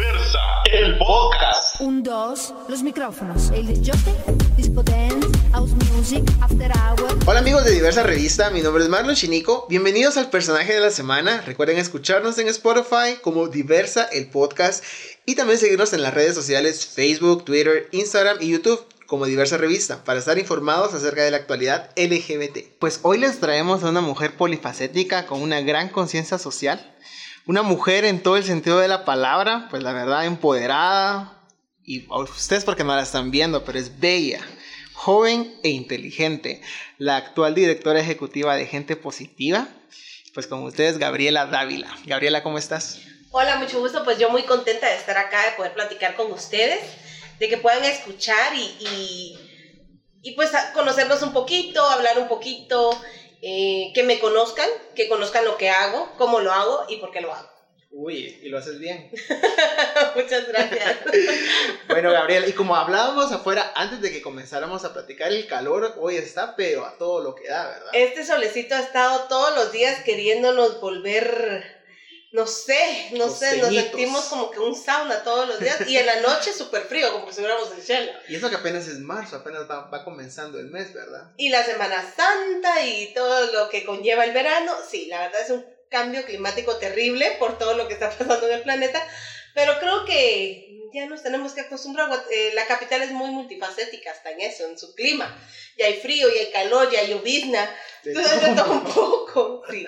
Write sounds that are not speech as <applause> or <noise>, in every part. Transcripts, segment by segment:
Diversa, el podcast. Un, dos, los micrófonos. El disjockey, disco dance, house music, after hour. Hola amigos de Diversa Revista, mi nombre es Marlon Chinico. Bienvenidos al personaje de la semana. Recuerden escucharnos en Spotify como Diversa el podcast y también seguirnos en las redes sociales Facebook, Twitter, Instagram y YouTube como Diversa Revista para estar informados acerca de la actualidad LGBT. Pues hoy les traemos a una mujer polifacética con una gran conciencia social, una mujer en todo el sentido de la palabra, pues la verdad empoderada y ustedes porque no la están viendo, pero es bella, joven e inteligente, la actual directora ejecutiva de Gente Positiva, pues con ustedes Gabriela Dávila. Gabriela, ¿cómo estás? Hola, mucho gusto. Pues yo muy contenta de estar acá, de poder platicar con ustedes, de que puedan escuchar y, y, y pues conocernos un poquito, hablar un poquito, eh, que me conozcan, que conozcan lo que hago, cómo lo hago y por qué lo hago. <laughs> Uy, y lo haces bien. Muchas gracias. <laughs> Bueno, Gabriela, y como hablábamos afuera antes de que comenzáramos a platicar, el calor hoy está, pero a todo lo que da, ¿verdad? Este solecito ha estado todos los días queriéndonos volver, no sé, no sé, nos sentimos como que un sauna todos los días y en la noche súper frío, como si estuviéramos en Shell. Y eso que apenas es marzo, apenas va, va comenzando el mes, ¿verdad? Y la Semana Santa y todo lo que conlleva el verano, sí, la verdad es un cambio climático terrible por todo lo que está pasando en el planeta, pero creo que ya nos tenemos que acostumbrar. Eh, la capital es muy multifacética hasta en eso, en su clima. Ya hay frío, ya hay calor, ya hay llovizna, entonces todo un <laughs> poco, sí.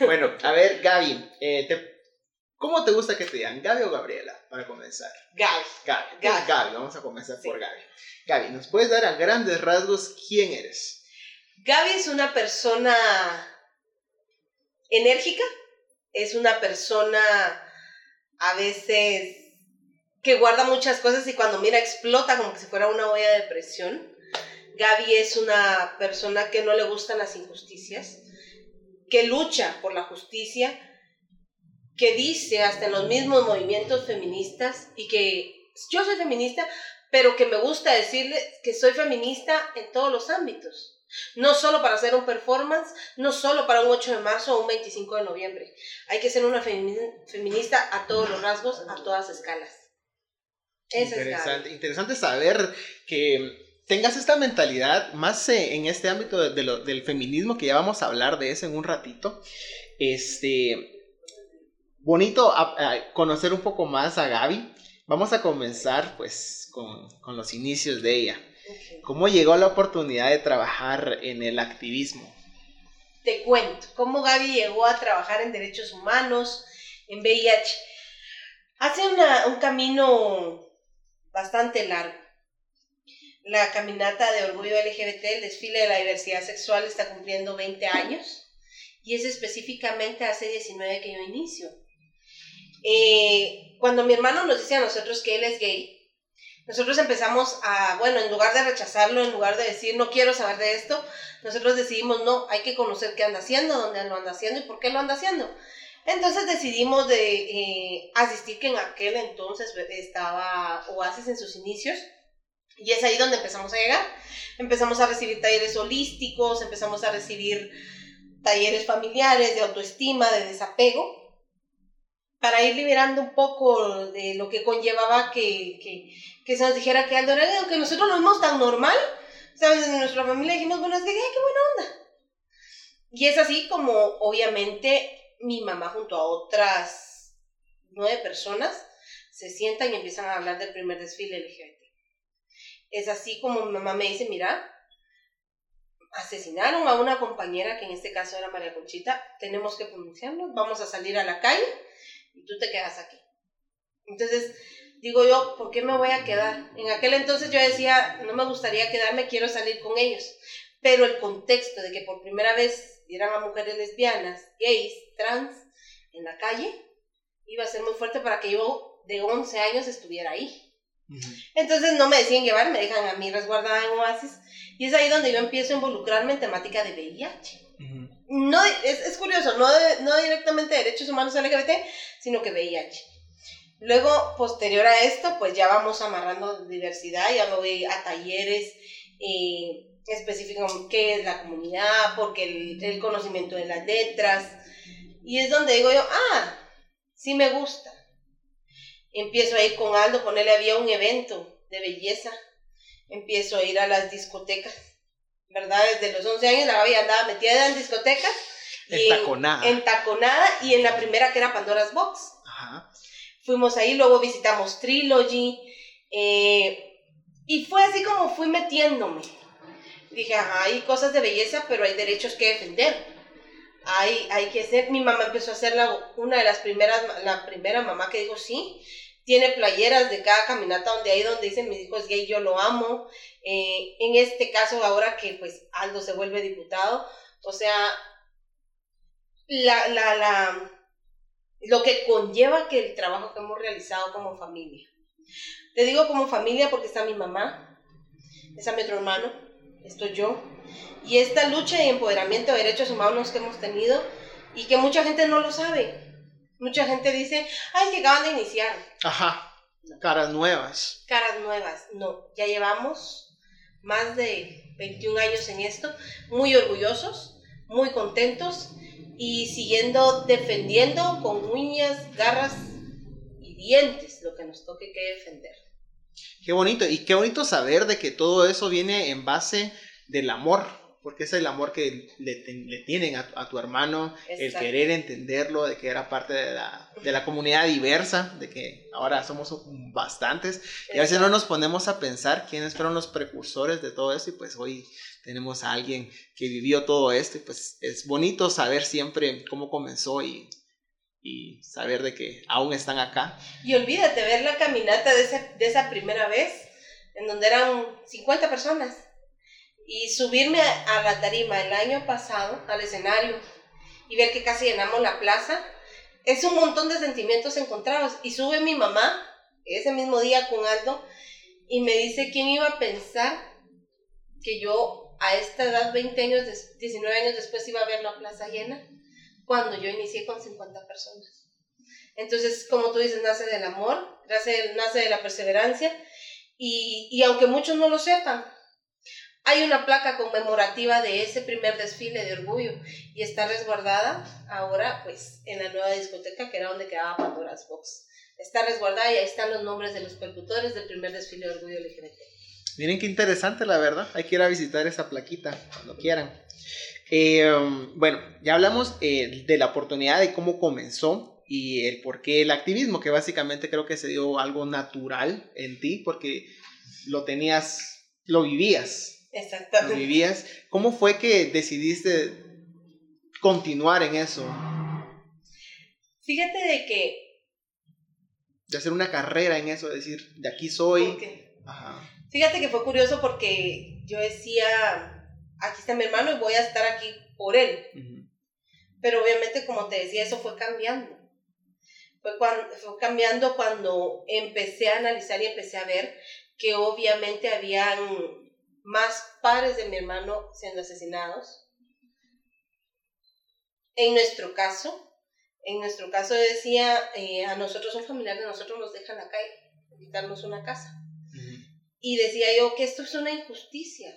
Bueno, a ver, Gaby, eh, te- ¿cómo te gusta que te digan? ¿Gaby o Gabriela? Para comenzar. Gaby. Gaby. Gaby. Gaby, vamos a comenzar Sí. por Gaby. Gaby, ¿nos puedes dar a grandes rasgos quién eres? Gaby es una persona enérgica, es una persona a veces que guarda muchas cosas y cuando mira explota como si fuera una olla de presión. Gaby es una persona que no le gustan las injusticias, que lucha por la justicia, que dice hasta en los mismos movimientos feministas y que yo soy feminista, pero que me gusta decirle que soy feminista en todos los ámbitos. No solo para hacer un performance, no solo para un 8 de marzo o un 25 de noviembre. Hay que ser una femi- feminista a todos los rasgos, a todas escalas. Esa es interesante, Gaby. interesante saber que tengas esta mentalidad más eh, en este ámbito del feminismo, que ya vamos a hablar de eso en un ratito. Este, bonito conocer un poco más a Gaby. Vamos a comenzar pues con, con los inicios de ella. ¿Cómo llegó la oportunidad de trabajar en el activismo? Te cuento cómo Gaby llegó a trabajar en derechos humanos, en VIH. Hace una- un camino bastante largo. La caminata de orgullo LGBT, el desfile de la diversidad sexual, está cumpliendo 20 años y es específicamente hace 19 que yo inicio. Eh, cuando mi hermano nos dice a nosotros que él es gay, nosotros empezamos a, bueno, en lugar de rechazarlo, en lugar de decir no quiero saber de esto, nosotros decidimos no, hay que conocer qué anda haciendo, dónde lo anda haciendo y por qué lo anda haciendo. Entonces decidimos de eh, asistir que en aquel entonces estaba Oasis en sus inicios y es ahí donde empezamos a llegar. Empezamos a recibir talleres holísticos, empezamos a recibir talleres familiares de autoestima, de desapego, para ir liberando un poco de lo que conllevaba que, que se nos dijera que Aldo era gay, aunque nosotros lo vimos tan normal, ¿sabes? En nuestra familia dijimos, bueno, es que, ay, qué buena onda. Y es así como, obviamente, mi mamá junto a otras nueve personas se sientan y empiezan a hablar del primer desfile LGBT. Es así como mi mamá me dice, mira, asesinaron a una compañera, que en este caso era María Conchita, tenemos que pronunciarnos, vamos a salir a la calle y tú te quedas aquí. Entonces, digo yo, ¿por qué me voy a quedar? En aquel entonces yo decía, no me gustaría quedarme, quiero salir con ellos. Pero el contexto de que por primera vez vieran a mujeres lesbianas, gays, trans en la calle, iba a ser muy fuerte para que yo de 11 años estuviera ahí. Entonces no me decían llevar, me dejan a mí resguardada en Oasis. Y es ahí donde yo empiezo a involucrarme en temática de VIH. No, es, es curioso, no, no directamente derechos humanos LGBT, sino que VIH. Luego, posterior a esto, pues ya vamos amarrando diversidad, ya me voy a talleres eh, específicos, qué es la comunidad, porque el, el conocimiento de las letras. Y es donde digo yo, ah, sí me gusta. empiezo a ir con Aldo, con él había un evento de belleza, empiezo a ir a las discotecas, ¿verdad? Desde los 11 años la Gaby andaba metida en discotecas. y Entaconada. En, taconada y en la primera que era Pandora's Box. Ajá. Fuimos ahí, luego visitamos Trilogy. eh, y fue así como fui metiéndome. Dije, ajá, hay cosas de belleza, pero hay derechos que defender. Hay, hay que ser. Mi mamá empezó a ser una de las primeras, la primera mamá que dijo sí. Tiene playeras de cada caminata donde hay donde dicen mis hijos gay, yo lo amo. Eh, en este caso, ahora que pues Aldo se vuelve diputado, o sea, la, la, lo que conlleva que el trabajo que hemos realizado como familia. Te digo como familia porque está mi mamá, está mi otro hermano, estoy yo, y esta lucha y empoderamiento de derechos humanos que hemos tenido y que mucha gente no lo sabe. Mucha gente dice, ay, llegaban de iniciar, Ajá. Caras nuevas. caras nuevas. No, ya llevamos más de 21 años en esto, muy orgullosos, muy contentos y siguiendo defendiendo con uñas, garras y dientes lo que nos toque que defender. Qué bonito. Y qué bonito saber de que todo eso viene en base del amor. Porque es el amor que le, tienen a, a tu hermano, el querer entenderlo, de que era parte de la, de la comunidad diversa, de que ahora somos bastantes. Y a veces no nos ponemos a pensar quiénes fueron los precursores de todo eso y pues hoy tenemos a alguien que vivió todo esto y pues es bonito saber siempre cómo comenzó y, y saber de que aún están acá. Y olvídate ver la caminata de, ese- de esa primera vez, en donde eran 50 personas. Y subirme a, a la tarima el año pasado, al escenario, y ver que casi llenamos la plaza, es un montón de sentimientos encontrados. Y sube mi mamá, ese mismo día con Aldo, y me dice, ¿quién iba a pensar que yo a esta edad, 20 años, des- 19 años después, iba a ver la plaza llena? Cuando yo inicié con 50 personas. Entonces, como tú dices, nace del amor, nace, nace de la perseverancia y, y aunque muchos no lo sepan, hay una placa conmemorativa de ese primer desfile de orgullo y está resguardada ahora pues en la nueva discoteca que era donde quedaba Pandora's Box. Está resguardada y ahí están los nombres de los percutores del primer desfile de orgullo LGBT. Miren qué interesante, la verdad. Hay que ir a visitar esa plaquita cuando quieran. Eh, um, bueno, ya hablamos eh, de la oportunidad de cómo comenzó y el por qué el activismo, que básicamente creo que se dio algo natural en ti, porque lo tenías, lo vivías, lo Exactamente. vivías. ¿Cómo fue que decidiste continuar en eso? Fíjate de que De hacer una carrera en eso, decir, de aquí soy. Ajá. Fíjate que fue curioso porque yo decía, aquí está mi hermano y voy a estar aquí por él. Pero obviamente, como te decía, eso fue cambiando. Fue, cuando, fue cambiando cuando empecé a analizar y empecé a ver que obviamente habían más padres de mi hermano siendo asesinados. En nuestro caso, en nuestro caso decía, eh, a nosotros un familiar de nosotros nos deja en la calle, quitarnos una casa. Y decía yo que esto es una injusticia.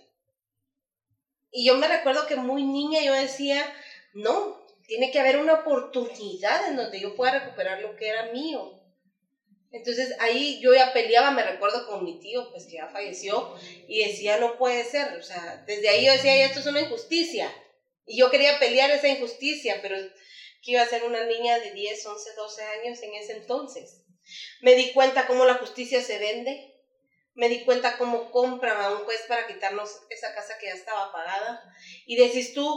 Y yo me recuerdo que muy niña yo decía, no, tiene que haber una oportunidad en donde yo pueda recuperar lo que era mío. Entonces ahí yo ya peleaba, me recuerdo con mi tío, pues que ya falleció, y decía, no puede ser, o sea, desde ahí yo decía, esto es una injusticia. Y yo quería pelear esa injusticia, pero que iba a ser una niña de 10, 11, 12 años en ese entonces. Me di cuenta cómo la justicia se vende, me di cuenta cómo compran a un juez para quitarnos esa casa que ya estaba pagada. Y decís tú,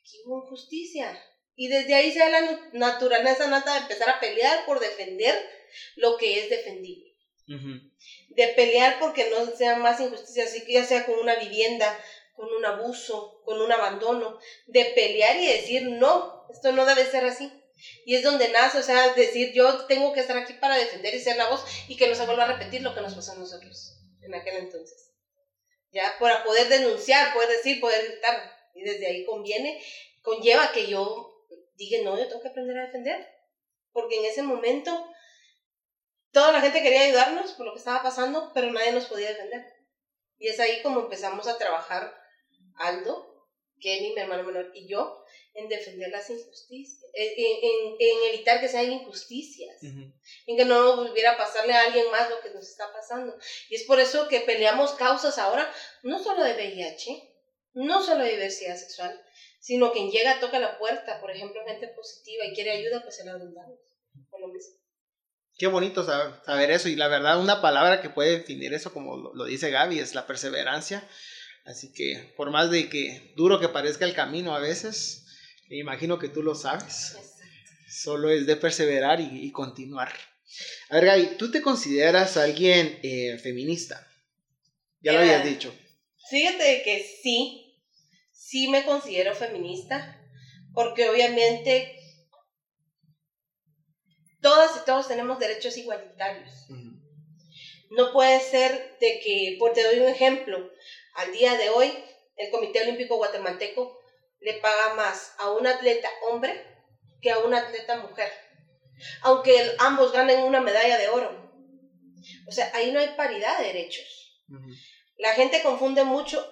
aquí hubo injusticia. Y desde ahí se da la naturaleza nata de empezar a pelear por defender lo que es defendible. De pelear porque no sea más injusticia, así que ya sea con una vivienda, con un abuso, con un abandono. De pelear y decir, no, esto no debe ser así. Y es donde nace, o sea, decir, yo tengo que estar aquí para defender y ser la voz y que no se vuelva a repetir lo que nos pasó a nosotros en aquel entonces. Ya, para poder denunciar, poder decir, poder gritar. Y desde ahí conviene, conlleva que yo dije, no, yo tengo que aprender a defender. Porque en ese momento toda la gente quería ayudarnos por lo que estaba pasando, pero nadie nos podía defender. Y es ahí como empezamos a trabajar Aldo, Kenny, mi hermano menor, y yo, en defender las injusticias, en, en- en evitar que sean injusticias, en que no volviera a pasarle a alguien más lo que nos está pasando. Y es por eso que peleamos causas ahora, no solo de VIH, no solo de diversidad sexual, sino quien llega, toca la puerta, por ejemplo, gente positiva y quiere ayuda, pues se la brindamos. Por lo mismo. Qué bonito saber, saber eso. Y la verdad, una palabra que puede definir eso, como lo, lo dice Gaby, es la perseverancia. Así que, por más de que duro que parezca el camino a veces, me imagino que tú lo sabes. Solo es de perseverar y, y continuar. A ver, Gaby, ¿tú te consideras alguien eh, feminista? Ya lo Eh, habías dicho. Fíjate que sí, sí me considero feminista, porque obviamente todas y todos tenemos derechos igualitarios. No puede ser de que, por te doy un ejemplo, al día de hoy el Comité Olímpico Guatemalteco le paga más a un atleta hombre que a un atleta mujer, aunque ambos ganen una medalla de oro. O sea, ahí no hay paridad de derechos. La gente confunde mucho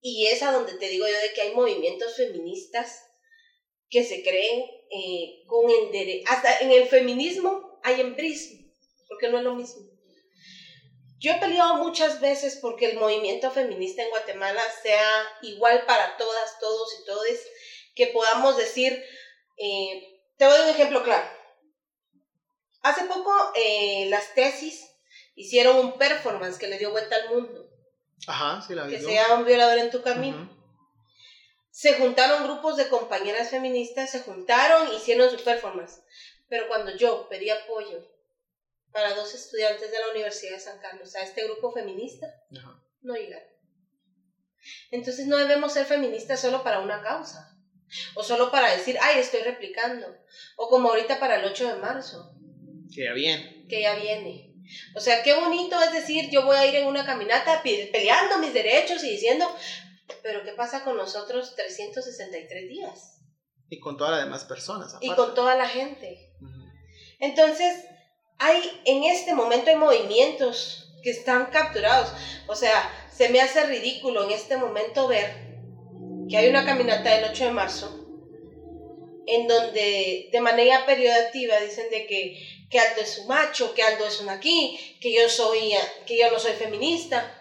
y es a donde te digo yo de que hay movimientos feministas que se creen eh, con el derecho. Hasta en el feminismo hay embrismo, porque no es lo mismo. Yo he peleado muchas veces porque el movimiento feminista en Guatemala sea igual para todas, todos y todes, que podamos decir, eh, te voy a dar un ejemplo claro. Hace poco eh, las tesis hicieron un performance que le dio vuelta al mundo Ajá, sí la vi. que yo. sea un violador en tu camino. Se juntaron grupos de compañeras feministas, se juntaron, hicieron su performance. Pero cuando yo pedí apoyo para dos estudiantes de la Universidad de San Carlos a este grupo feminista, Ajá. no llegaron. Entonces no debemos ser feministas solo para una causa. O solo para decir, ay, estoy replicando. O como ahorita para el 8 de marzo Queda bien. que ya viene. O sea, qué bonito es decir, yo voy a ir en una caminata pe- peleando mis derechos y diciendo, pero ¿qué pasa con los otros 363 días? Y con todas las demás personas. Y aparte. con toda la gente. Ujú. Entonces, hay, en este momento hay movimientos que están capturados. O sea, se me hace ridículo en este momento ver que hay una caminata del 8 de marzo en donde de manera periodicativa dicen de que, que Aldo es un macho, que Aldo es un aquí, que yo soy, que yo no soy feminista.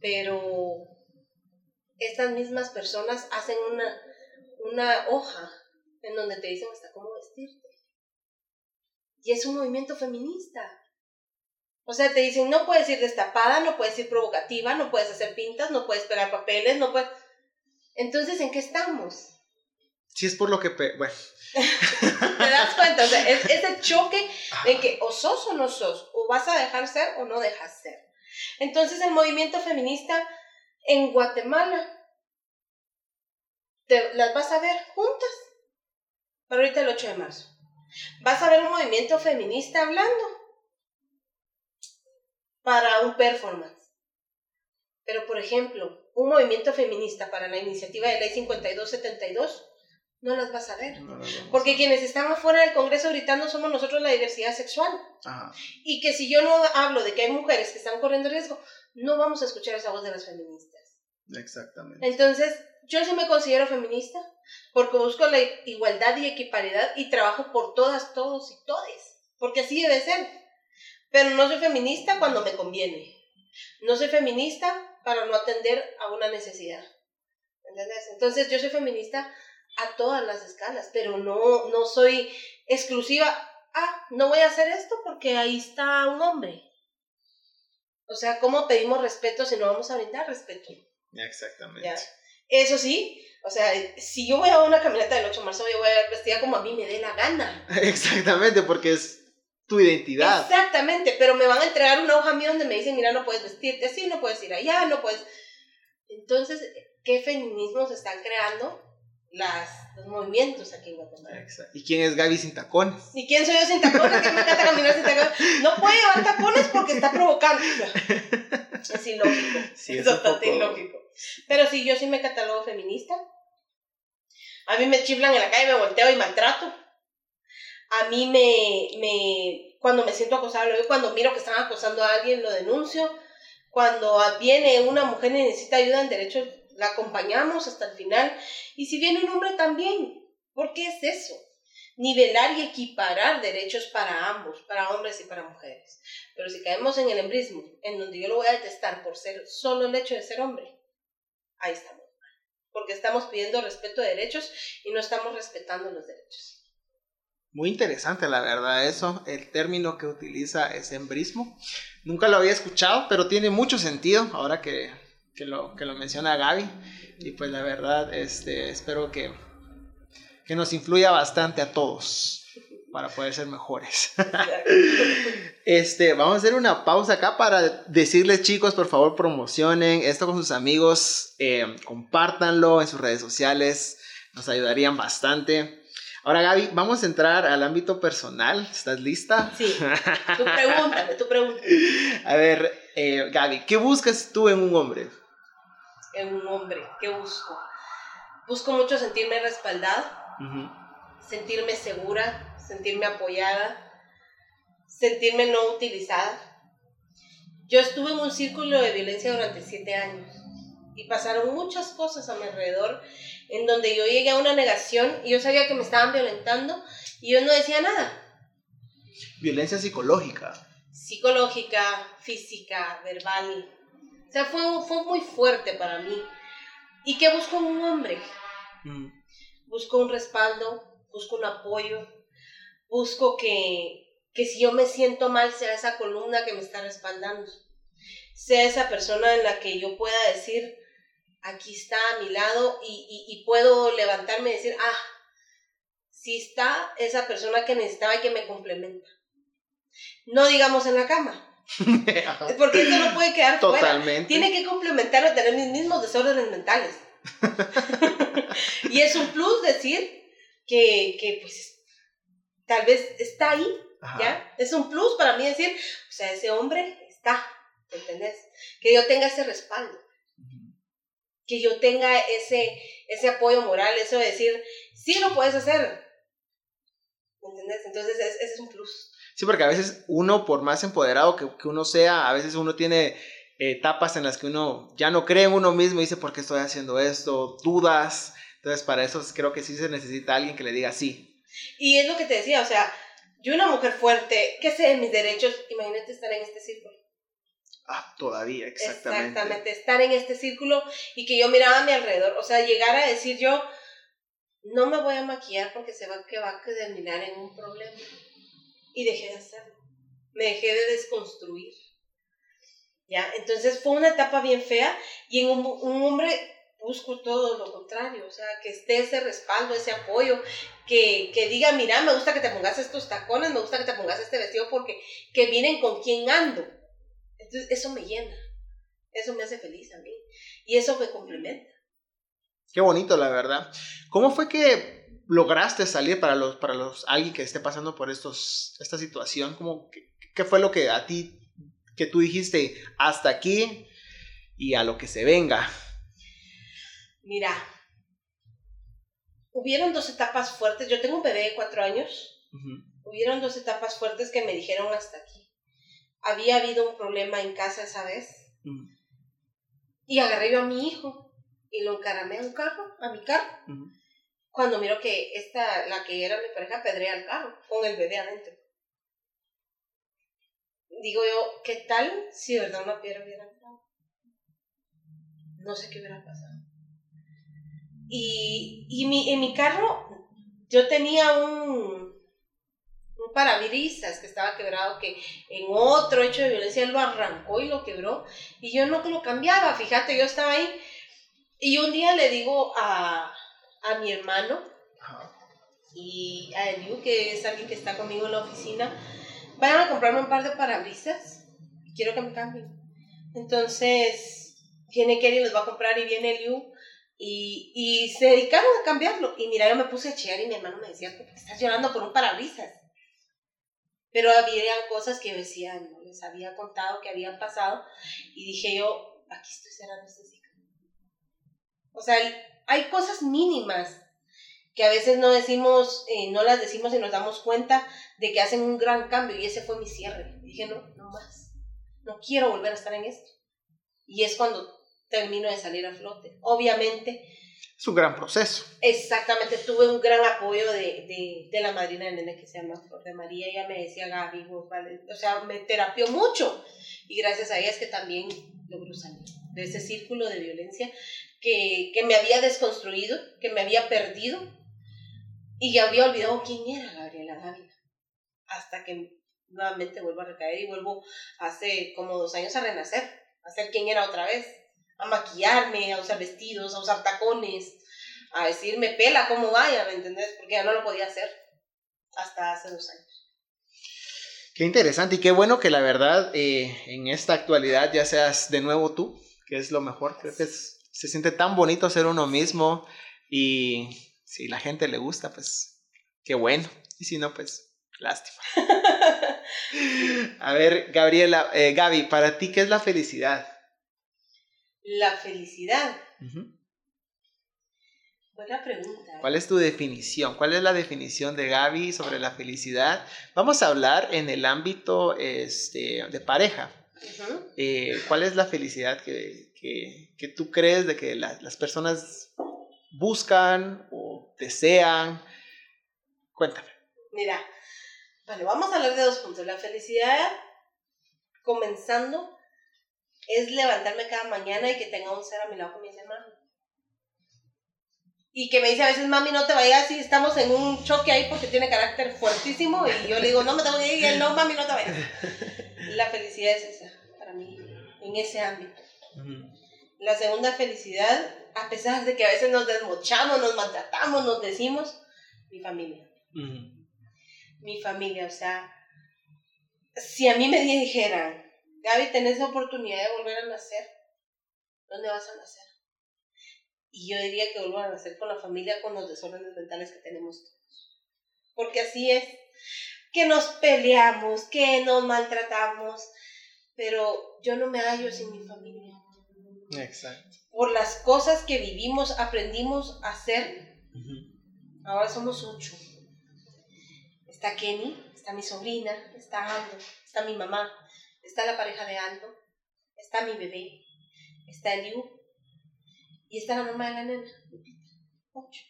Pero estas mismas personas hacen una, una hoja en donde te dicen hasta cómo. Y es un movimiento feminista. O sea, te dicen, no puedes ir destapada, no puedes ir provocativa, no puedes hacer pintas, no puedes pegar papeles, no puedes... Entonces, ¿en qué estamos? Sí, es por lo que. pe- Bueno. <laughs> ¿Te das cuenta? O sea, es ese choque en que o sos o no sos, o vas a dejar ser o no dejas ser. Entonces, el movimiento feminista en Guatemala, te, las vas a ver juntas, para ahorita el 8 de marzo. Vas a ver un movimiento feminista hablando para un performance. Pero, por ejemplo, un movimiento feminista para la iniciativa de ley 5272, no las vas a ver. no. Porque quienes están afuera del Congreso gritando somos nosotros la diversidad sexual. Ajá. Y que si yo no hablo de que hay mujeres que están corriendo riesgo, no vamos a escuchar esa voz de las feministas. Exactamente. Entonces, yo sí me considero feminista porque busco la igualdad y equiparidad y trabajo por todas, todos y todes. Porque así debe ser. Pero no soy feminista cuando me conviene. No soy feminista para no atender a una necesidad. ¿Entendés? Entonces, yo soy feminista a todas las escalas, pero no, no soy exclusiva. Ah, no voy a hacer esto porque ahí está un hombre. O sea, ¿cómo pedimos respeto si no vamos a brindar respeto? Exactamente. Ya. Eso sí, o sea, si yo voy a una caminata del 8 de marzo, yo voy a vestida como a mí me dé la gana. <laughs> Exactamente, porque es tu identidad. Exactamente, pero me van a entregar una hoja a mí donde me dicen, mira, no puedes vestirte así, no puedes ir allá, no puedes... Entonces, ¿qué feminismos están creando las, los movimientos aquí en Guatemala? Exacto. ¿Y quién es Gaby sin tacones? ¿Y quién soy yo sin tacones? ¿Quién me encanta caminar sin tacones? No puede llevar tacones porque está provocando. <laughs> Es ilógico. Sí, es es bastante poco- ilógico. Pero sí, yo sí me catalogo feminista. A mí me chiflan en la calle, me volteo y maltrato. A mí me, me cuando me siento acosada, lo cuando miro que están acosando a alguien, lo denuncio. Cuando viene una mujer y necesita ayuda en derechos la acompañamos hasta el final. Y si viene un hombre también, ¿por qué es eso? Nivelar y equiparar derechos para ambos, para hombres y para mujeres. Pero si caemos en el embrismo, en donde yo lo voy a detestar por ser solo el hecho de ser hombre, ahí estamos. Porque estamos pidiendo respeto de derechos y no estamos respetando los derechos. Muy interesante, la verdad, eso. El término que utiliza es embrismo. Nunca lo había escuchado, pero tiene mucho sentido ahora que, que, lo, que lo menciona Gaby. Y pues la verdad, este, espero que, que nos influya bastante a todos para poder ser mejores. <laughs> este, vamos a hacer una pausa acá para decirles chicos, por favor promocionen esto con sus amigos, eh, compártanlo en sus redes sociales, nos ayudarían bastante. Ahora Gaby, vamos a entrar al ámbito personal, ¿estás lista? Sí, tú pregúntame, tú pregúntame. <laughs> A ver, eh, Gaby, ¿qué buscas tú en un hombre? En un hombre, ¿qué busco? Busco mucho sentirme respaldada, sentirme segura, sentirme apoyada, sentirme no utilizada. Yo estuve en un círculo de violencia durante siete años y pasaron muchas cosas a mi alrededor en donde yo llegué a una negación y yo sabía que me estaban violentando y yo no decía nada. Violencia psicológica. Psicológica, física, verbal. O sea, fue, fue muy fuerte para mí. ¿Y qué busco en un hombre? Mm. Busco un respaldo, busco un apoyo, busco que, que si yo me siento mal sea esa columna que me está respaldando, sea esa persona en la que yo pueda decir, aquí está a mi lado y, puedo levantarme y decir, ah, sí está esa persona que necesitaba y que me complementa. No digamos en la cama. <laughs> Porque eso no puede quedar Totalmente. Tiene que complementar o tener mis mismos desórdenes mentales. <laughs> <laughs> y es un plus decir que, que pues tal vez está ahí, ¿ya? Es un plus para mí decir, o sea, ese hombre está, ¿entendés? Que yo tenga ese respaldo que yo tenga ese, ese apoyo moral, eso de decir, sí lo puedes hacer. ¿Entendés? Entonces ese es un plus. Sí, porque a veces uno, por más empoderado que, que uno sea, a veces uno tiene etapas en las que uno ya no cree en uno mismo y dice, ¿por qué estoy haciendo esto? Dudas. Entonces, para eso creo que sí se necesita alguien que le diga sí. Y es lo que te decía, o sea, yo una mujer fuerte, que sé de mis derechos, imagínate estar en este círculo. Ah, todavía, exactamente. Exactamente, estar en este círculo y que yo miraba a mi alrededor, o sea, llegar a decir yo, no me voy a maquillar porque se va, que va a terminar en un problema. Y dejé de hacerlo, me dejé de desconstruir. ¿Ya? Entonces fue una etapa bien fea y en un, un hombre busco todo lo contrario, o sea, que esté ese respaldo, ese apoyo, que, que, diga, mira, me gusta que te pongas estos tacones, me gusta que te pongas este vestido porque que miren con quién ando. Entonces, eso me llena, eso me hace feliz a mí y eso me complementa. Qué bonito, la verdad. ¿Cómo fue que lograste salir para los, para los, alguien que esté pasando por estos, esta situación? ¿Cómo, qué, fue lo que a ti, que tú dijiste, hasta aquí y a lo que se venga? Mira, hubieron dos etapas fuertes. Yo tengo un bebé de cuatro años. Hubieron dos etapas fuertes que me dijeron hasta aquí había habido un problema en casa esa vez. Y agarré yo a mi hijo y lo encaramé a un carro, a mi carro. Cuando miro que esta, la que era mi pareja, pedrea el carro con el bebé adentro. Digo yo, ¿qué tal si de verdad una piedra hubiera entrado? No sé qué hubiera pasado. Y, y mi, en mi carro yo tenía un, un parabrisas que estaba quebrado, que en otro hecho de violencia él lo arrancó y lo quebró, y yo no lo cambiaba, fíjate, yo estaba ahí, y un día le digo a, a mi hermano y a Eliu, que es alguien que está conmigo en la oficina, vayan a comprarme un par de parabrisas, quiero que me cambien. Entonces, viene Kelly, los va a comprar y viene Eliu, y, y, se dedicaron a cambiarlo. Y mira, yo me puse a chillar y mi hermano me decía, estás llorando por un parabrisas? Pero había cosas que decía, no les había contado que habían pasado y dije yo, aquí estoy cerrando este ciclo. O sea, hay cosas mínimas que a veces no decimos, eh, no las decimos y nos damos cuenta de que hacen un gran cambio y ese fue mi cierre. dije, no, no más, no quiero volver a estar en esto. Y es cuando termino de salir a flote. Obviamente, Es un gran proceso. exactamente, tuve un gran apoyo de, de, de la madrina de nene que se llama Flor de María. Ella me decía, Gaby, vos vale", o sea, me terapió mucho. Y gracias a ella es que también logró salir de ese círculo de violencia que, que me había desconstruido, que me había perdido y ya había olvidado quién era Gabriela Dávila. Hasta que nuevamente vuelvo a recaer y vuelvo hace como dos años a renacer, a ser quien era otra vez, a maquillarme, a usar vestidos, a usar tacones, a decirme pela como vaya, ¿me entendés? Porque ya no lo podía hacer hasta hace dos años. Qué interesante y qué bueno que la verdad eh, en esta actualidad ya seas de nuevo tú, que es lo mejor. Creo que es- se siente tan bonito ser uno mismo y si la gente le gusta, pues qué bueno. Y si no, pues lástima. <laughs> A ver, Gabriela, eh, Gaby, para ti, ¿qué es la felicidad? La felicidad, buena pregunta. ¿Cuál es tu definición? ¿Cuál es la definición de Gaby sobre la felicidad? Vamos a hablar en el ámbito este, de pareja. Eh, ¿Cuál es la felicidad que, que- que tú crees de que la- las personas buscan o desean? Cuéntame. Mira, bueno, vamos a hablar de dos puntos. La felicidad, comenzando, es levantarme cada mañana y que tenga un ser a mi lado que me dice mami. Y que me dice a veces, mami, no te vayas si estamos en un choque ahí porque tiene carácter fuertísimo. Y yo le digo, no me tengo que ir. Y él, no, mami, no te vayas. <laughs> La felicidad es esa, para mí, en ese ámbito. La segunda felicidad, a pesar de que a veces nos desmochamos, nos maltratamos, nos decimos, mi familia mi familia, o sea, si a mí me dijeran, Gaby, tenés la oportunidad de volver a nacer, ¿dónde vas a nacer? Y yo diría que vuelvo a nacer con la familia, con los desórdenes mentales que tenemos todos. Porque así es, que nos peleamos, que nos maltratamos, pero yo no me hallo sin mi familia. Exacto. Por las cosas que vivimos, aprendimos a hacer Ahora somos ocho. Está Kenny, está mi sobrina, está Aldo, está mi mamá, está la pareja de Aldo, está mi bebé, está Eliu y está la mamá de la nena. Ocho.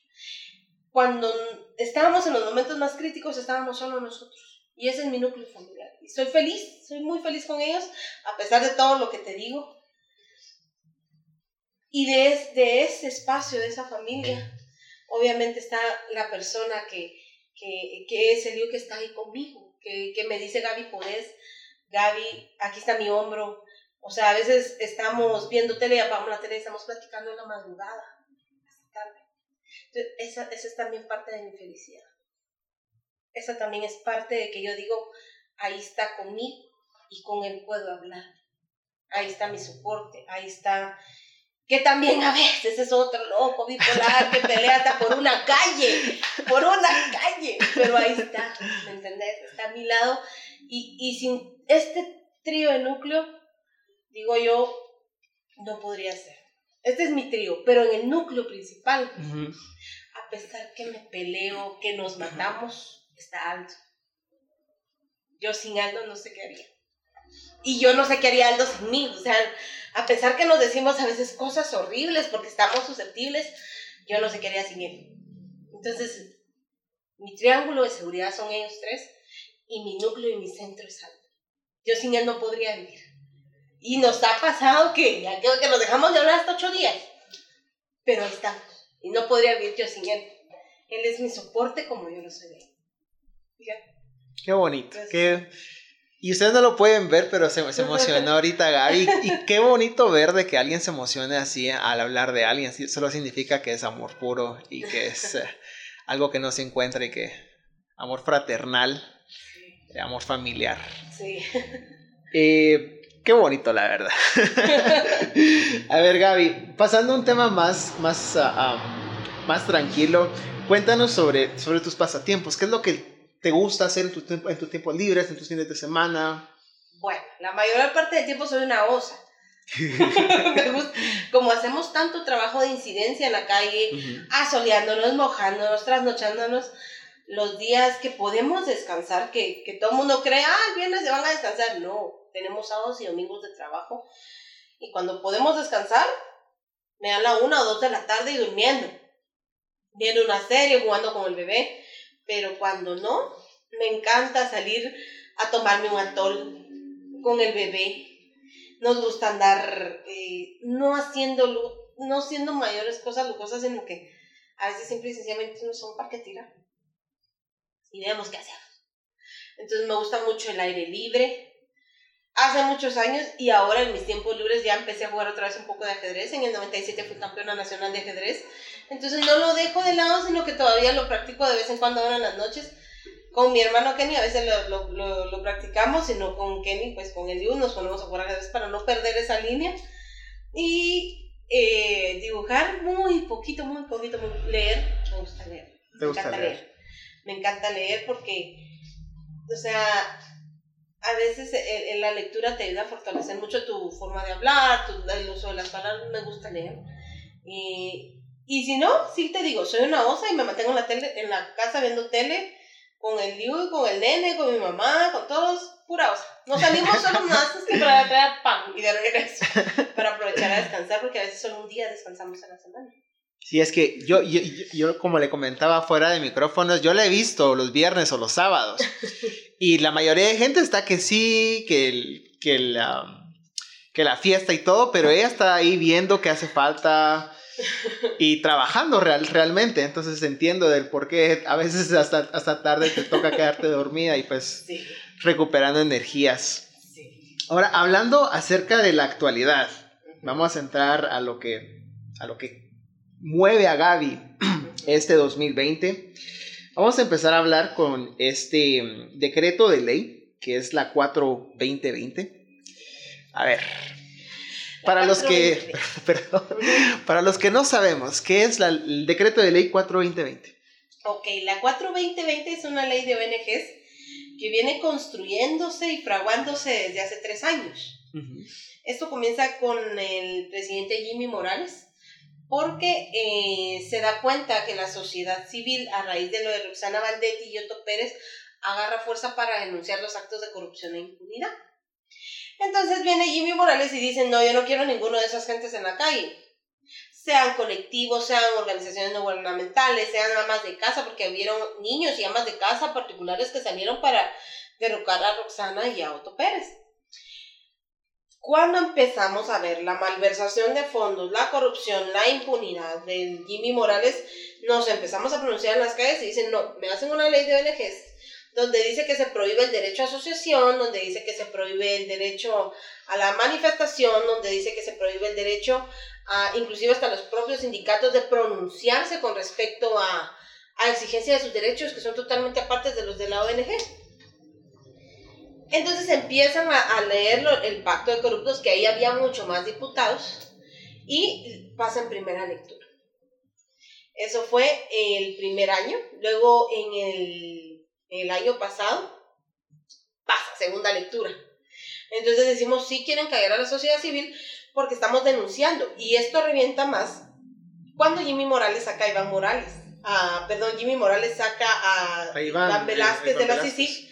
Cuando estábamos en los momentos más críticos, estábamos solo nosotros. Y ese es mi núcleo familiar. Y soy feliz, soy muy feliz con ellos, a pesar de todo lo que te digo. Y de, de ese espacio, de esa familia, obviamente está la persona que, que, que es el que está ahí conmigo, que, que me dice, Gaby, podés, Gaby, aquí está mi hombro. O sea, a veces estamos viendo tele y apagamos la tele y estamos platicando en la madrugada, esa, esa es también parte de mi felicidad. Esa también es parte de que yo digo, ahí está conmigo y con él puedo hablar. Ahí está mi soporte, ahí está que también a veces es otro loco bipolar que pelea hasta por una calle, por una calle, pero ahí está, ¿me entendés? Está a mi lado y, y sin este trío de núcleo, digo yo, no podría ser. Este es mi trío, pero en el núcleo principal, a pesar que me peleo, que nos matamos, está Aldo. Yo sin Aldo no sé qué haría. Y yo no sé qué haría Aldo sin mí, o sea, a pesar que nos decimos a veces cosas horribles porque estamos susceptibles, yo no sé qué haría sin él. Entonces, mi triángulo de seguridad son ellos tres y mi núcleo y mi centro es Aldo. Yo sin él no podría vivir. Y nos ha pasado que ya creo que nos dejamos de hablar hasta ocho días, pero ahí estamos. Y no podría vivir yo sin él. Él es mi soporte como yo lo soy de él. Qué bonito. Qué... Y ustedes no lo pueden ver, pero se, se emocionó <laughs> ahorita Gaby. Y qué bonito ver de que alguien se emocione así al hablar de alguien. Solo significa que es amor puro y que es eh, algo que no se encuentra y que amor fraternal, amor familiar. Sí. <laughs> Eh, qué bonito, la verdad. <laughs> a ver, Gaby, pasando a un tema más, más, ah, más tranquilo, cuéntanos sobre, sobre tus pasatiempos. ¿Qué es lo que te gusta hacer en tu, tiempo, en tu tiempo libre, en tus fines de semana? Bueno, la mayor parte del tiempo soy una osa. <laughs> Me gusta- Como hacemos tanto trabajo de incidencia en la calle, Ujú. asoleándonos, mojándonos, trasnochándonos, los días que podemos descansar, que, que todo el mundo cree, ah, el viernes se van a descansar. No, tenemos sábados y domingos de trabajo. Y cuando podemos descansar, Me dan la una o dos de la tarde y durmiendo. Viendo una serie, jugando con el bebé. Pero cuando no, me encanta salir a tomarme un atol con el bebé. Nos gusta andar eh, no haciendo, no haciendo mayores cosas lujosas, sino que a veces simple y sencillamente nos un parque a tirar. Y vemos qué hacemos. Entonces me gusta mucho el aire libre. Hace muchos años y ahora en mis tiempos libres ya empecé a jugar otra vez un poco de ajedrez. En el 97 fui campeona nacional de ajedrez. Entonces no lo dejo de lado, sino que todavía lo practico de vez en cuando ahora en las noches. Con mi hermano Kenny a veces lo, lo, lo, lo practicamos, sino con Kenny, pues con el Liu nos ponemos a jugar ajedrez para no perder esa línea. Y eh, dibujar muy poquito, muy poquito, muy- leer. Me gusta leer. ¿Te Me gusta leer? Me encanta leer porque, o sea, a veces la lectura te ayuda a fortalecer mucho tu forma de hablar, tu, el uso de las palabras. Me gusta leer. Y, y si no, sí te digo, soy una osa y me mantengo en la, tele, en la casa viendo tele con el Liu, con el nene, con mi mamá, con todos, pura osa. Nos salimos solo <laughs> más que para traer pan y de regreso, para aprovechar a descansar, porque a veces solo un día descansamos a la semana. Sí, es que yo, yo, yo- como le comentaba fuera de micrófonos, yo la he visto los viernes o los sábados. <laughs> y la mayoría de gente está que sí, que, el- que, la, que la fiesta y todo, pero ella está ahí viendo que hace falta y trabajando real, realmente. Entonces entiendo del por qué a veces hasta, hasta tarde te toca quedarte dormida y pues Sí, recuperando energías. sí. Ahora, hablando acerca de la actualidad, vamos a entrar a lo que, a lo que mueve a Gaby este 2020. Vamos a empezar a hablar con este mm, decreto de ley, que es la 4-2020. A ver, para los que, 4-2020. <laughs> perdón, para los que no sabemos, ¿qué es la- el decreto de ley 4-2020? Ok, la 4-2020 es una ley de ONGs que viene construyéndose y fraguándose desde hace tres años. Esto comienza con el presidente Jimmy Morales, porque eh, se da cuenta que la sociedad civil, a raíz de lo de Roxana Valdetti y Otto Pérez, agarra fuerza para denunciar los actos de corrupción e impunidad. Entonces viene Jimmy Morales y dice, no, yo no quiero ninguno de esas gentes en la calle. Sean colectivos, sean organizaciones no gubernamentales, sean amas de casa, porque hubieron niños y amas de casa particulares que salieron para derrocar a Roxana y a Otto Pérez. Cuando empezamos a ver la malversación de fondos, la corrupción, la impunidad del Jimmy Morales, nos empezamos a pronunciar en las calles y dicen, no, me hacen una ley de ONGs donde dice que se prohíbe el derecho a asociación, donde dice que se prohíbe el derecho a la manifestación, donde dice que se prohíbe el derecho a, inclusive hasta los propios sindicatos, de pronunciarse con respecto a, a exigencia de sus derechos, que son totalmente apartes de los de la ONG. Entonces empiezan a, a leer el pacto de corruptos, que ahí había mucho más diputados, y pasa en primera lectura. Eso fue el primer año. Luego en el, el año pasado pasa segunda lectura. Entonces decimos, sí quieren caer a la sociedad civil porque estamos denunciando. Y esto revienta más cuando Jimmy Morales saca a Iván Morales. a- perdón, Jimmy Morales saca a, A Iván, Iván Velázquez Iván de la. CICIG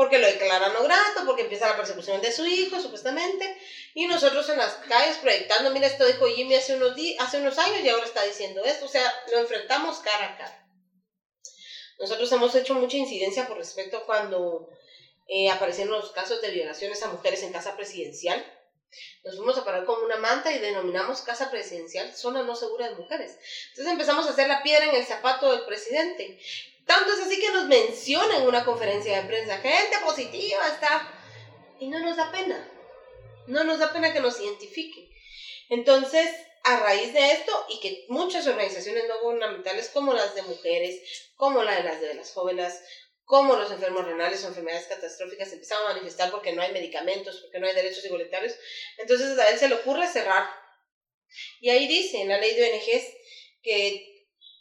porque lo declaran no grato, porque empieza la persecución de su hijo, supuestamente, y nosotros en las calles proyectando, mira, esto dijo Jimmy hace unos, hace unos años y ahora está diciendo esto, o sea, lo enfrentamos cara a cara. Nosotros hemos hecho mucha incidencia por respecto cuando eh, aparecieron los casos de violaciones a mujeres en casa presidencial. Nos fuimos a parar con una manta y denominamos casa presidencial zona no segura de mujeres. Entonces empezamos a hacer la piedra en el zapato del presidente. Tanto es así que nos menciona en una conferencia de prensa, gente positiva está. Y no nos da pena. No nos da pena que nos identifique. Entonces, a raíz de esto, y que muchas organizaciones no gubernamentales, como las de mujeres, como la de las de las jóvenes, como los enfermos renales o enfermedades catastróficas, empezaron a manifestar porque no hay medicamentos, porque no hay derechos igualitarios. Entonces, a él se le ocurre cerrar. Y ahí dice en la ley de ONGs que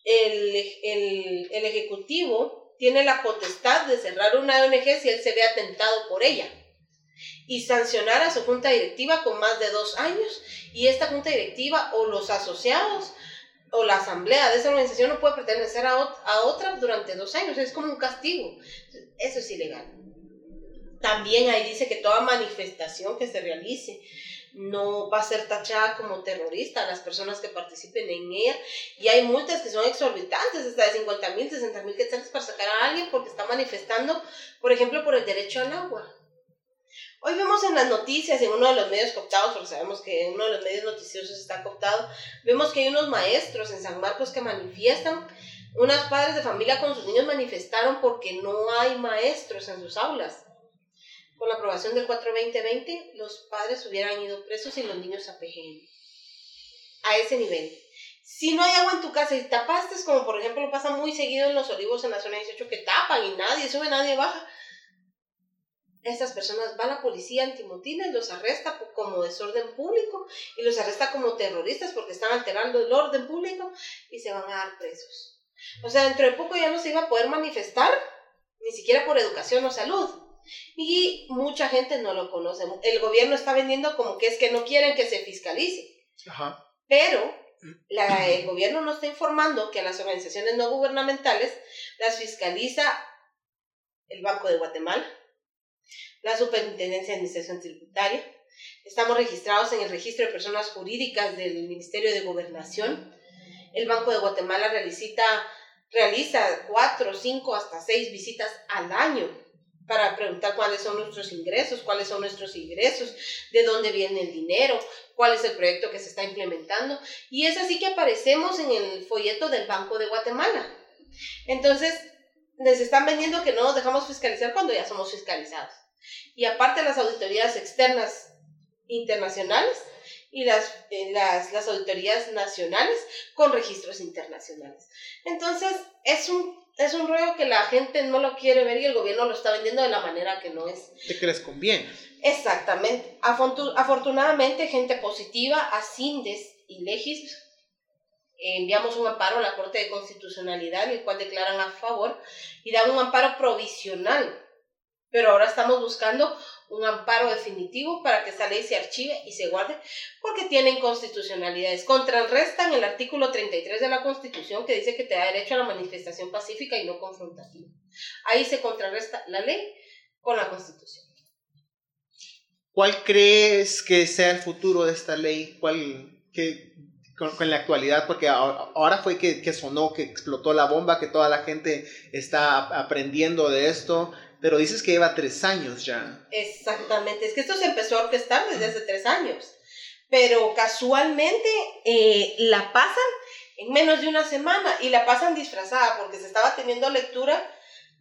el, el, el Ejecutivo tiene la potestad de cerrar una ONG si él se ve atentado por ella y sancionar a su junta directiva con más de dos años y esta junta directiva o los asociados o la asamblea de esa organización no puede pertenecer a, ot- a otra durante dos años, es como un castigo. Eso es ilegal. También ahí dice que toda manifestación que se realice no va a ser tachada como terrorista las personas que participen en ella. Y hay multas que son exorbitantes, hasta de 50 mil, 60 mil quetzales para sacar a alguien porque está manifestando, por ejemplo, por el derecho al agua. Hoy vemos en las noticias, en uno de los medios cooptados, porque sabemos que uno de los medios noticiosos está cooptado, vemos que hay unos maestros en San Marcos que manifiestan, unas padres de familia con sus niños manifestaron porque no hay maestros en sus aulas. Con la aprobación del 42020, los padres hubieran ido presos y los niños a PGM. A ese nivel. Si no hay agua en tu casa y tapaste, como por ejemplo pasa muy seguido en los olivos en la zona 18, que tapan y nadie sube, nadie baja, estas personas van a la policía antimotines, los arresta como desorden público y los arresta como terroristas porque están alterando el orden público y se van a dar presos. O sea, dentro de poco ya no se iba a poder manifestar, ni siquiera por educación o salud. Y mucha gente no lo conoce. El gobierno está vendiendo como que es que no quieren que se fiscalice. Pero el gobierno no está informando que a las organizaciones no gubernamentales las fiscaliza el Banco de Guatemala, la Superintendencia de Administración Tributaria. Estamos registrados en el registro de personas jurídicas del Ministerio de Gobernación. El Banco de Guatemala realiza, realiza cuatro, cinco, hasta seis visitas al año para preguntar cuáles son nuestros ingresos, cuáles son nuestros ingresos, de dónde viene el dinero, cuál es el proyecto que se está implementando. Y es así que aparecemos en el folleto del Banco de Guatemala. Entonces, les están vendiendo que no nos dejamos fiscalizar cuando ya somos fiscalizados. Y aparte las auditorías externas internacionales y las, eh, las, las auditorías nacionales con registros internacionales. Entonces, es un, es un rollo que la gente no lo quiere ver y el gobierno lo está vendiendo de la manera que no es. De que les conviene. Exactamente. afortunadamente, gente positiva, a CINDES y Legis, enviamos un amparo a la Corte de Constitucionalidad, el cual declaran a favor y dan un amparo provisional pero ahora estamos buscando un amparo definitivo para que esta ley se archive y se guarde porque tiene inconstitucionalidades. Contrarrestan el artículo 33 de la Constitución que dice que te da derecho a la manifestación pacífica y no confrontativa. Ahí se contrarresta la ley con la Constitución. ¿Cuál crees que sea el futuro de esta ley? ¿Cuál, que, con, la actualidad? Porque ahora, fue que, que sonó, que explotó la bomba, que toda la gente está aprendiendo de esto pero dices que lleva tres años ya. Exactamente, es que esto se empezó a orquestar desde hace tres años, pero casualmente eh, la pasan en menos de una semana y la pasan disfrazada porque se estaba teniendo lectura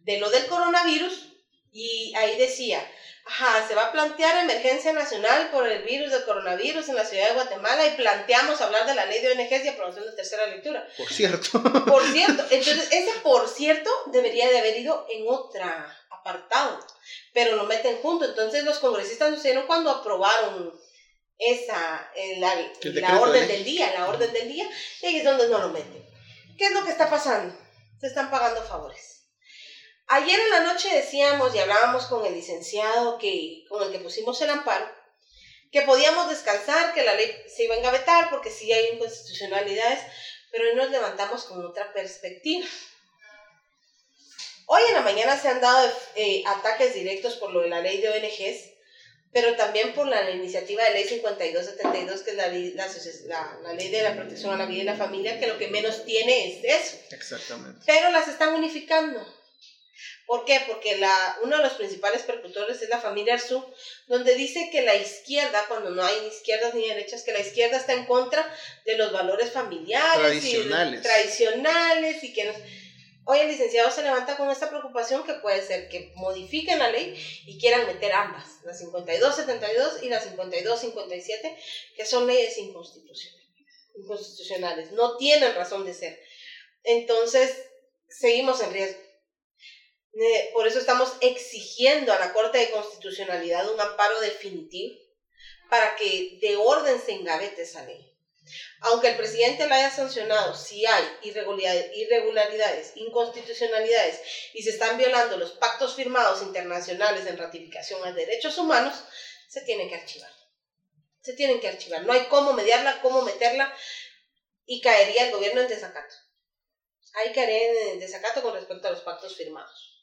de lo del coronavirus y ahí decía, ajá, se va a plantear emergencia nacional por el virus del coronavirus en la ciudad de Guatemala y planteamos hablar de la ley de ONGs y aprobación de tercera lectura. Por cierto. Por cierto, <laughs> entonces ese por cierto debería de haber ido en otra apartado, pero lo meten junto. Entonces los congresistas no hicieron cuando aprobaron esa, la, la orden del día, la orden del día, y ahí es donde no lo meten. ¿Qué es lo que está pasando? Se están pagando favores. Ayer en la noche decíamos y hablábamos con el licenciado que, con el que pusimos el amparo, que podíamos descansar, que la ley se iba a engavetar porque sí hay inconstitucionalidades, pero hoy nos levantamos con otra perspectiva. Hoy en la mañana se han dado eh, ataques directos por lo de la ley de ONGs, pero también por la iniciativa de ley 5272, que es la, la, la, ley de la protección a la vida y la familia, que lo que menos tiene es eso. Exactamente. Pero las están unificando. ¿Por qué? Porque la, uno de los principales percutores es la familia Arzu, donde dice que la izquierda, cuando no hay ni izquierdas ni derechas, que la izquierda está en contra de los valores familiares tradicionales y tradicionales y que nos, Hoy el licenciado se levanta con esta preocupación que puede ser que modifiquen la ley y quieran meter ambas, la 5272 y la 5257, que son leyes inconstitucionales, no tienen razón de ser. Entonces, seguimos en riesgo. Por eso estamos exigiendo a la Corte de Constitucionalidad un amparo definitivo para que de orden se engavete esa ley. Aunque el presidente la haya sancionado, si hay irregularidades, inconstitucionalidades y se están violando los pactos firmados internacionales en ratificación a derechos humanos, se tienen que archivar. Se tienen que archivar. No hay cómo mediarla, cómo meterla y caería el gobierno en desacato. Ahí caería en desacato con respecto a los pactos firmados.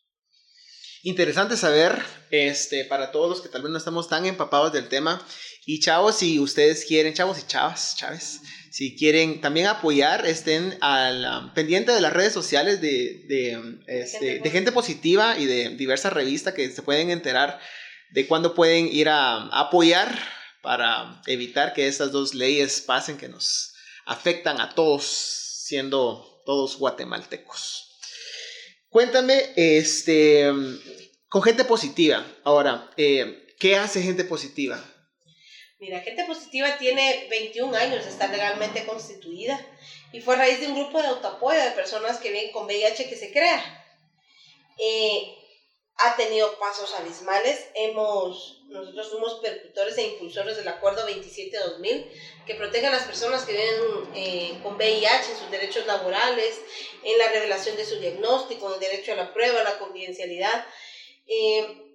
interesante saber, este, para todos los que tal vez no estamos tan empapados del tema. Y chavos, si ustedes quieren, chavos y chavas, chaves, si quieren también apoyar, estén al um, pendiente de las redes sociales de, de, um, este, de gente positiva y de diversas revistas que se pueden enterar de cuándo pueden ir a, a apoyar para evitar que estas dos leyes pasen que nos afectan a todos, siendo todos guatemaltecos. Cuéntame, este, con gente positiva. Ahora, eh, ¿qué hace gente positiva? Mira, Gente Positiva tiene 21 años estar legalmente constituida y fue a raíz de un grupo de autoapoyo de personas que viven con VIH que se crea. Eh, ha tenido pasos abismales. Hemos, nosotros fuimos percutores e impulsores del Acuerdo 27-2000 que protege a las personas que viven eh, con VIH en sus derechos laborales, en la revelación de su diagnóstico, en el derecho a la prueba, a la confidencialidad. Eh,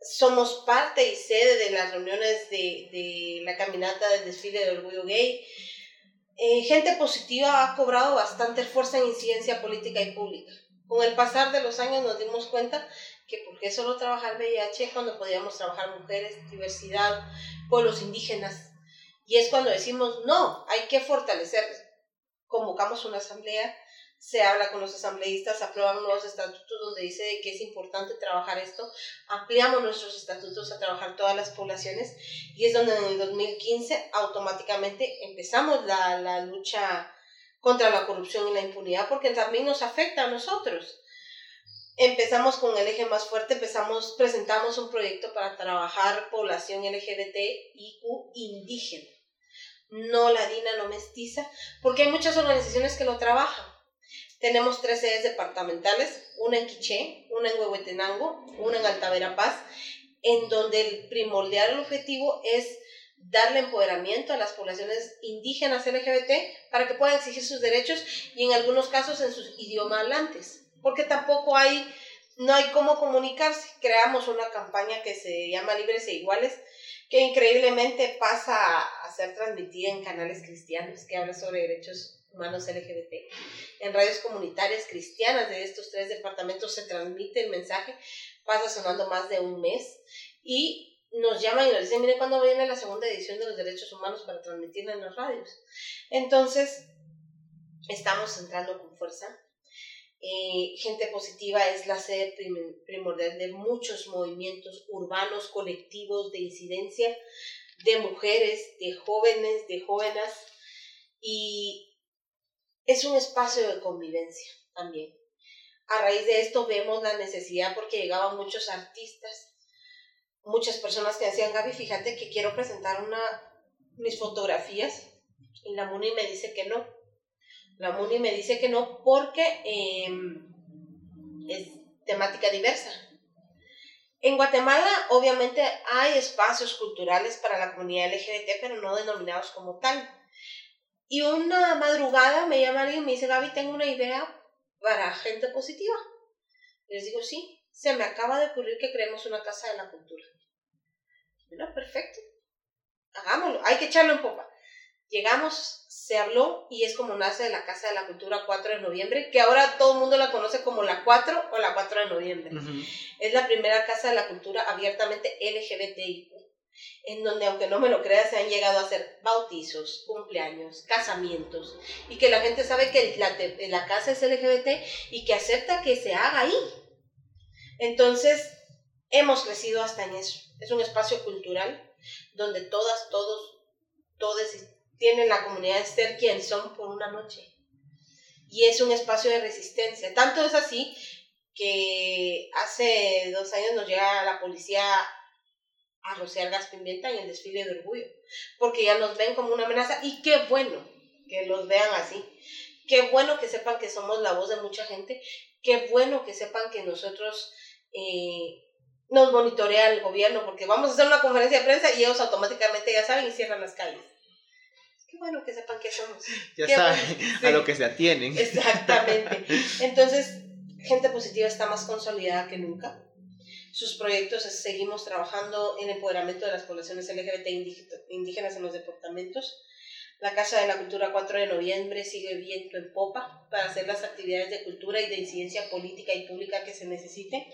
somos parte y sede de las reuniones de, de la caminata del desfile de orgullo gay. Eh, gente positiva ha cobrado bastante fuerza en incidencia política y pública. Con el pasar de los años nos dimos cuenta que por qué solo trabajar VIH cuando podíamos trabajar mujeres, diversidad, pueblos indígenas. Y es cuando decimos, no, hay que fortalecer. Convocamos una asamblea, se habla con los asambleístas, aprueban nuevos estatutos donde dice que es importante trabajar esto, ampliamos nuestros estatutos a trabajar todas las poblaciones y es donde en el 2015 automáticamente empezamos la, la lucha contra la corrupción y la impunidad porque también nos afecta a nosotros empezamos con el eje más fuerte, empezamos, presentamos un proyecto para trabajar población LGBT IQ indígena, no ladina, no mestiza, porque hay muchas organizaciones que lo trabajan. Tenemos tres sedes departamentales, una en Quiché, una en Huehuetenango, una en Altavera Paz, en donde el primordial objetivo es darle empoderamiento a las poblaciones indígenas LGBT para que puedan exigir sus derechos y en algunos casos en sus idiomas hablantes porque tampoco hay, no hay cómo comunicarse. Creamos una campaña que se llama Libres e Iguales, que increíblemente pasa a, ser transmitida en canales cristianos que habla sobre derechos humanos LGBT. En radios comunitarias cristianas de estos tres departamentos se transmite el mensaje, pasa sonando más de un mes y nos llaman y nos dicen, miren cuándo viene la segunda edición de los derechos humanos para transmitirla en las radios. Entonces, estamos entrando con fuerza eh, gente positiva es la sede primordial de muchos movimientos urbanos, colectivos de incidencia, de mujeres, de jóvenes, de jóvenes, y es un espacio de convivencia también. A raíz de esto vemos la necesidad porque llegaban muchos artistas, muchas personas que decían, Gaby, fíjate que quiero presentar una, mis fotografías, y la MUNI me dice que no la MUNI me dice que no porque em, es temática diversa. En Guatemala, obviamente, hay espacios culturales para la comunidad LGBT, pero no denominados como tal. Y una madrugada me llama alguien y me dice, Gaby, tengo una idea para gente positiva. les digo, sí, se me acaba de ocurrir que creemos una casa de la cultura. Bueno, perfecto. Hagámoslo. Hay que echarlo en popa. Llegamos, se habló y es como nace la Casa de la Cultura 4 de noviembre, que ahora todo el mundo la conoce como la 4 o la 4 de noviembre. Es la primera Casa de la Cultura abiertamente LGBTIQ, en donde aunque no me lo creas, se han llegado a hacer bautizos, cumpleaños, casamientos, y que la gente sabe que la, la casa es LGBT y que acepta que se haga ahí. Entonces, hemos crecido hasta en eso. Es un espacio cultural donde todas, todos, todos tienen la comunidad de ser quien son por una noche. Y es un espacio de resistencia. Tanto es así que hace dos años nos llega la policía a rociar gas pimienta en el desfile de orgullo, porque ya nos ven como una amenaza y qué bueno que los vean así. Qué bueno que sepan que somos la voz de mucha gente, qué bueno que sepan que nosotros eh, nos monitorea el gobierno, porque vamos a hacer una conferencia de prensa y ellos automáticamente ya saben y cierran las calles qué bueno que sepan que somos. Ya saben <laughs> a lo que se atienen. Exactamente. <laughs> Entonces, Gente Positiva está más consolidada que nunca. Sus proyectos seguimos trabajando en empoderamiento de las poblaciones LGBT indígenas en los departamentos. La Casa de la Cultura 4 de noviembre sigue viento en popa para hacer las actividades de cultura y de incidencia política y pública que se necesiten.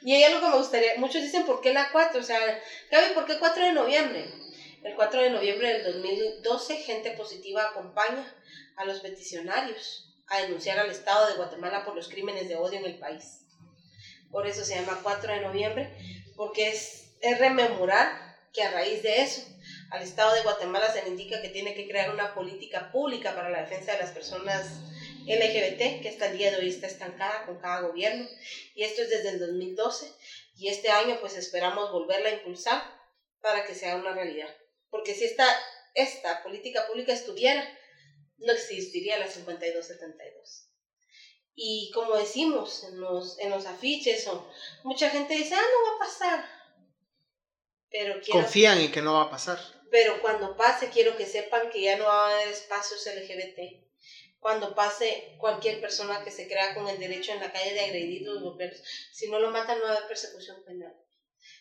Y hay algo que me gustaría, muchos dicen, ¿por qué la 4? O sea, Gaby, ¿por qué 4 de noviembre? El 4 de noviembre del 2012, gente positiva acompaña a los peticionarios a denunciar al Estado de Guatemala por los crímenes de odio en el país. Por eso se llama 4 de noviembre, porque es, es rememorar que a raíz de eso al Estado de Guatemala se le indica que tiene que crear una política pública para la defensa de las personas LGBT, que hasta el día de hoy está estancada con cada gobierno. Y esto es desde el 2012. Y este año pues esperamos volverla a impulsar para que sea una realidad. Porque si esta, esta política pública estuviera, no existiría la 5272. Y como decimos en los, en los afiches, o, mucha gente dice, ah, no va a pasar. Pero quiero, Confían en que no va a pasar. pero cuando pase, quiero que sepan que ya no va a haber espacios LGBT. Cuando pase cualquier persona que se crea con el derecho en la calle de agredir los si no lo matan no va a haber persecución penal.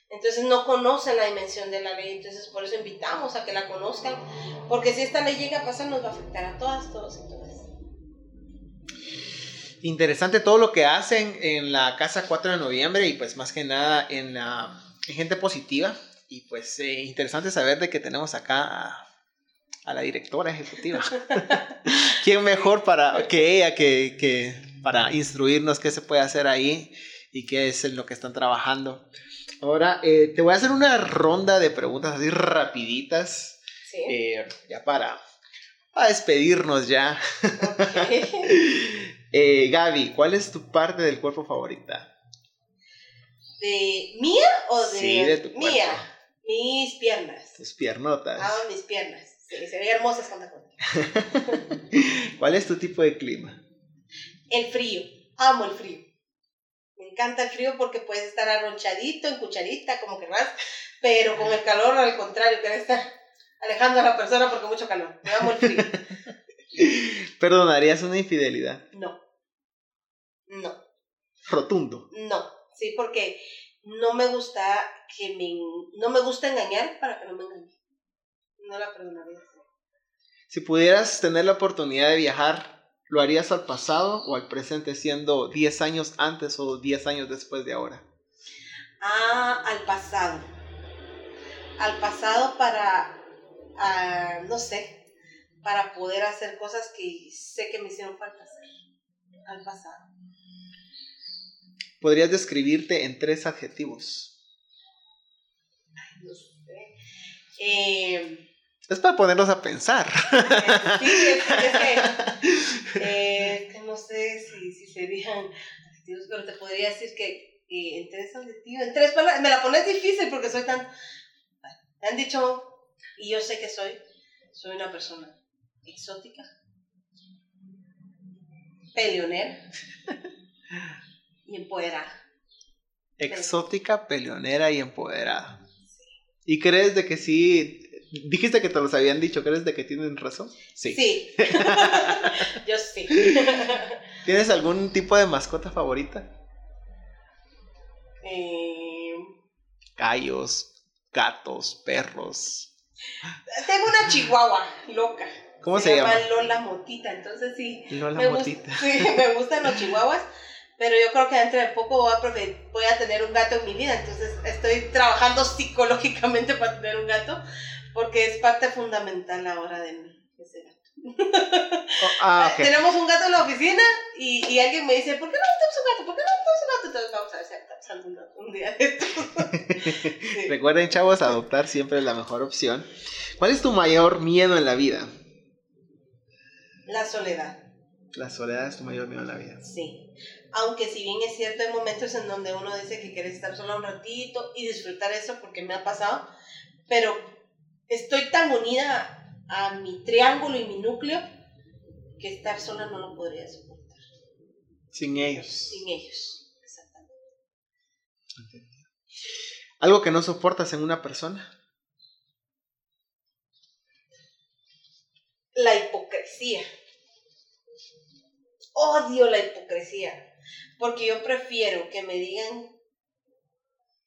Entonces no conocen la dimensión de la ley, entonces por eso invitamos a que la conozcan, porque si esta ley llega a pasar nos va a afectar a todas, todos y todas. Interesante todo lo que hacen en la Casa 4 de noviembre y pues más que nada en la en gente positiva. Y pues eh, interesante saber de que tenemos acá a, a la directora ejecutiva. <laughs> ¿Quién mejor para que ella que, que para instruirnos qué se puede hacer ahí y qué es en lo que están trabajando? Ahora eh, te voy a hacer una ronda de preguntas así rapiditas, ¿Sí? eh, ya para, para despedirnos ya. Ok. <laughs> Eh, Gaby, ¿cuál es tu parte del cuerpo favorita? ¿De mía o de, Sí, de tu cuerpo. mía? Mis piernas. Tus piernotas. Amo mis piernas. Sí, se ven hermosas tacón. <laughs> ¿Cuál es tu tipo de clima? El frío. Amo el frío. Me encanta el frío porque puedes estar arronchadito, en cucharita, como querrás, pero con el calor, al contrario, querés estar alejando a la persona porque mucho calor. Me amo el frío. <laughs> ¿Perdonarías una infidelidad? No. No. Rotundo. No. Sí, porque no me gusta que me... No me gusta engañar para que no me engañe. No la perdonaría. Si pudieras tener la oportunidad de viajar, ¿lo harías al pasado o al presente siendo 10 años antes o 10 años después de ahora? Ah, al pasado. Al pasado para, ah, no sé, para poder hacer cosas que sé que me hicieron falta hacer. Al pasado. ¿Podrías describirte en tres adjetivos? No sé. Eh, Es para ponernos a pensar. <laughs> sí, es, que- es que, <laughs> eh, es que no sé si, si serían adjetivos, pero te podría decir que eh, en tres adjetivos, en tres palabras, me la pones difícil porque soy tan... Me han dicho, y yo sé que soy, soy una persona exótica, peleonera <laughs> y empoderada. Exótica, peleonera y empoderada. ¿Y crees de que sí? Dijiste que te los habían dicho, ¿crees de que tienen razón? Sí. Sí. <laughs> yo sí. ¿Tienes algún tipo de mascota favorita? Eh, Gallos, gatos, perros. tengo una chihuahua loca. ¿Cómo se, llama? Lola Motita, entonces sí. Lola me, Motita. <laughs> sí, me gustan los chihuahuas, pero yo creo que dentro de poco voy a, voy a tener un gato en mi vida, entonces estoy trabajando <laughs> psicológicamente para tener un gato, porque es parte fundamental ahora de mí. ese gato. <laughs> Oh, ah, ok. Tenemos un gato en la oficina y, y alguien me dice, ¿por qué no adoptamos un gato? ¿Por qué no adoptamos un gato? Entonces vamos a ver si adoptamos un gato un día de estos. Sí. Recuerden, chavos, adoptar siempre es la mejor opción. ¿Cuál es tu mayor miedo en la vida? La soledad. La soledad es tu mayor miedo en la vida. Sí, aunque si bien es cierto, hay momentos en donde uno dice que quiere estar sola un ratito y disfrutar eso porque me ha pasado, pero estoy tan unida a mi triángulo y mi núcleo que estar sola no lo podría soportar Sin ellos. sin ellos. Exactamente. Algo que no soportas en una persona. La hipocresía. Odio la hipocresía, porque yo prefiero que me digan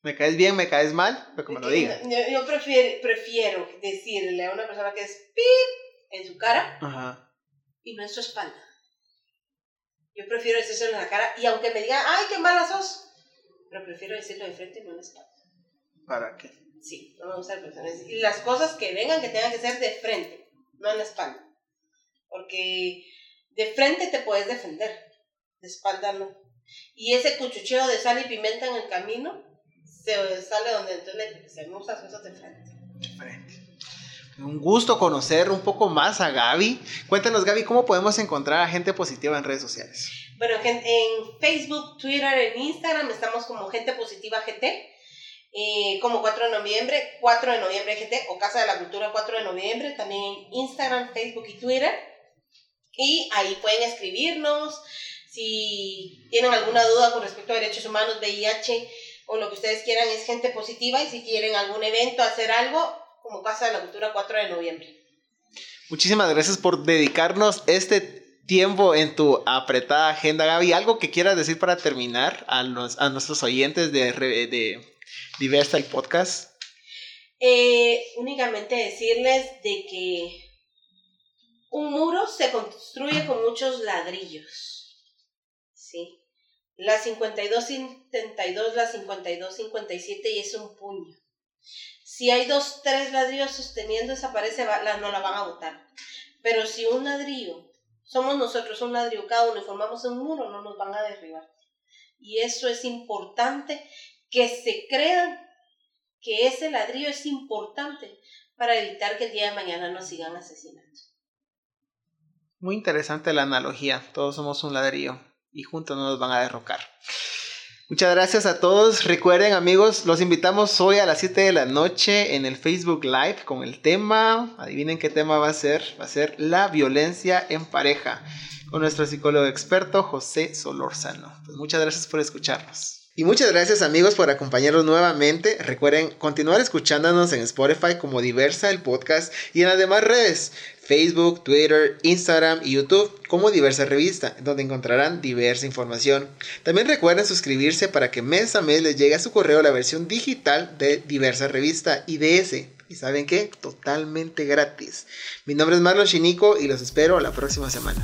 Me caes bien, me caes mal, pero me lo digan. Yo, yo prefiero, prefiero decirle a una persona que es pip en su cara Ajá. y no en su espalda. Yo prefiero decírselo en la cara y aunque me digan, ay, qué mala sos, pero prefiero decirlo de frente y no en la espalda. ¿Para qué? Sí, no me gustan personas. Y las cosas que vengan que tengan que ser de frente, no en la espalda. Porque de frente te puedes defender, de espalda no. Y ese cuchucheo de sal y pimenta en el camino se sale donde entonces se usa cosas de frente. Diferente. Un gusto conocer un poco más a Gaby. Cuéntanos, Gaby, ¿cómo podemos encontrar a gente positiva en redes sociales? Bueno, en Facebook, Twitter, en Instagram estamos como Gente Positiva GT. Eh, como 4 de noviembre, 4 de noviembre GT o Casa de la Cultura 4 de noviembre, también en Instagram, Facebook y Twitter. Y ahí pueden escribirnos si tienen alguna duda con respecto a derechos humanos, VIH o lo que ustedes quieran es gente positiva y si quieren algún evento, hacer algo, como Casa de la Cultura 4 de noviembre. Muchísimas gracias por dedicarnos este tiempo en tu apretada agenda, Gaby. ¿Algo que quieras decir para terminar a, los- a nuestros oyentes de, de Diversa el podcast? Eh, únicamente decirles de que un muro se construye con muchos ladrillos. ¿Sí? La 52-72, la 52-57 y es un puño. Si hay dos, tres ladrillos sosteniendo esa pared, la- no la van a botar. Pero si un ladrillo, somos nosotros un ladrillo cada uno y formamos un muro, no nos van a derribar. Y eso es importante que se crean que ese ladrillo es importante para evitar que el día de mañana nos sigan asesinando. Muy interesante la analogía. Todos somos un ladrillo y juntos no nos van a derrocar. Muchas gracias a todos. Recuerden amigos, los invitamos hoy a las 7 de la noche en el Facebook Live con el tema, adivinen qué tema va a ser, va a ser la violencia en pareja con nuestro psicólogo experto José Solórzano. Pues muchas gracias por escucharnos. Y muchas gracias amigos por acompañarnos nuevamente. Recuerden continuar escuchándonos en Spotify como Diversa el podcast y en las demás redes, Facebook, Twitter, Instagram y YouTube como Diversa Revista, donde encontrarán diversa información. También recuerden suscribirse para que mes a mes les llegue a su correo la versión digital de Diversa Revista IDS. ¿Y saben qué? Totalmente gratis. Mi nombre es Marlon Chinico y los espero la próxima semana.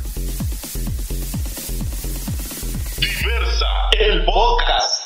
Diversa, el podcast.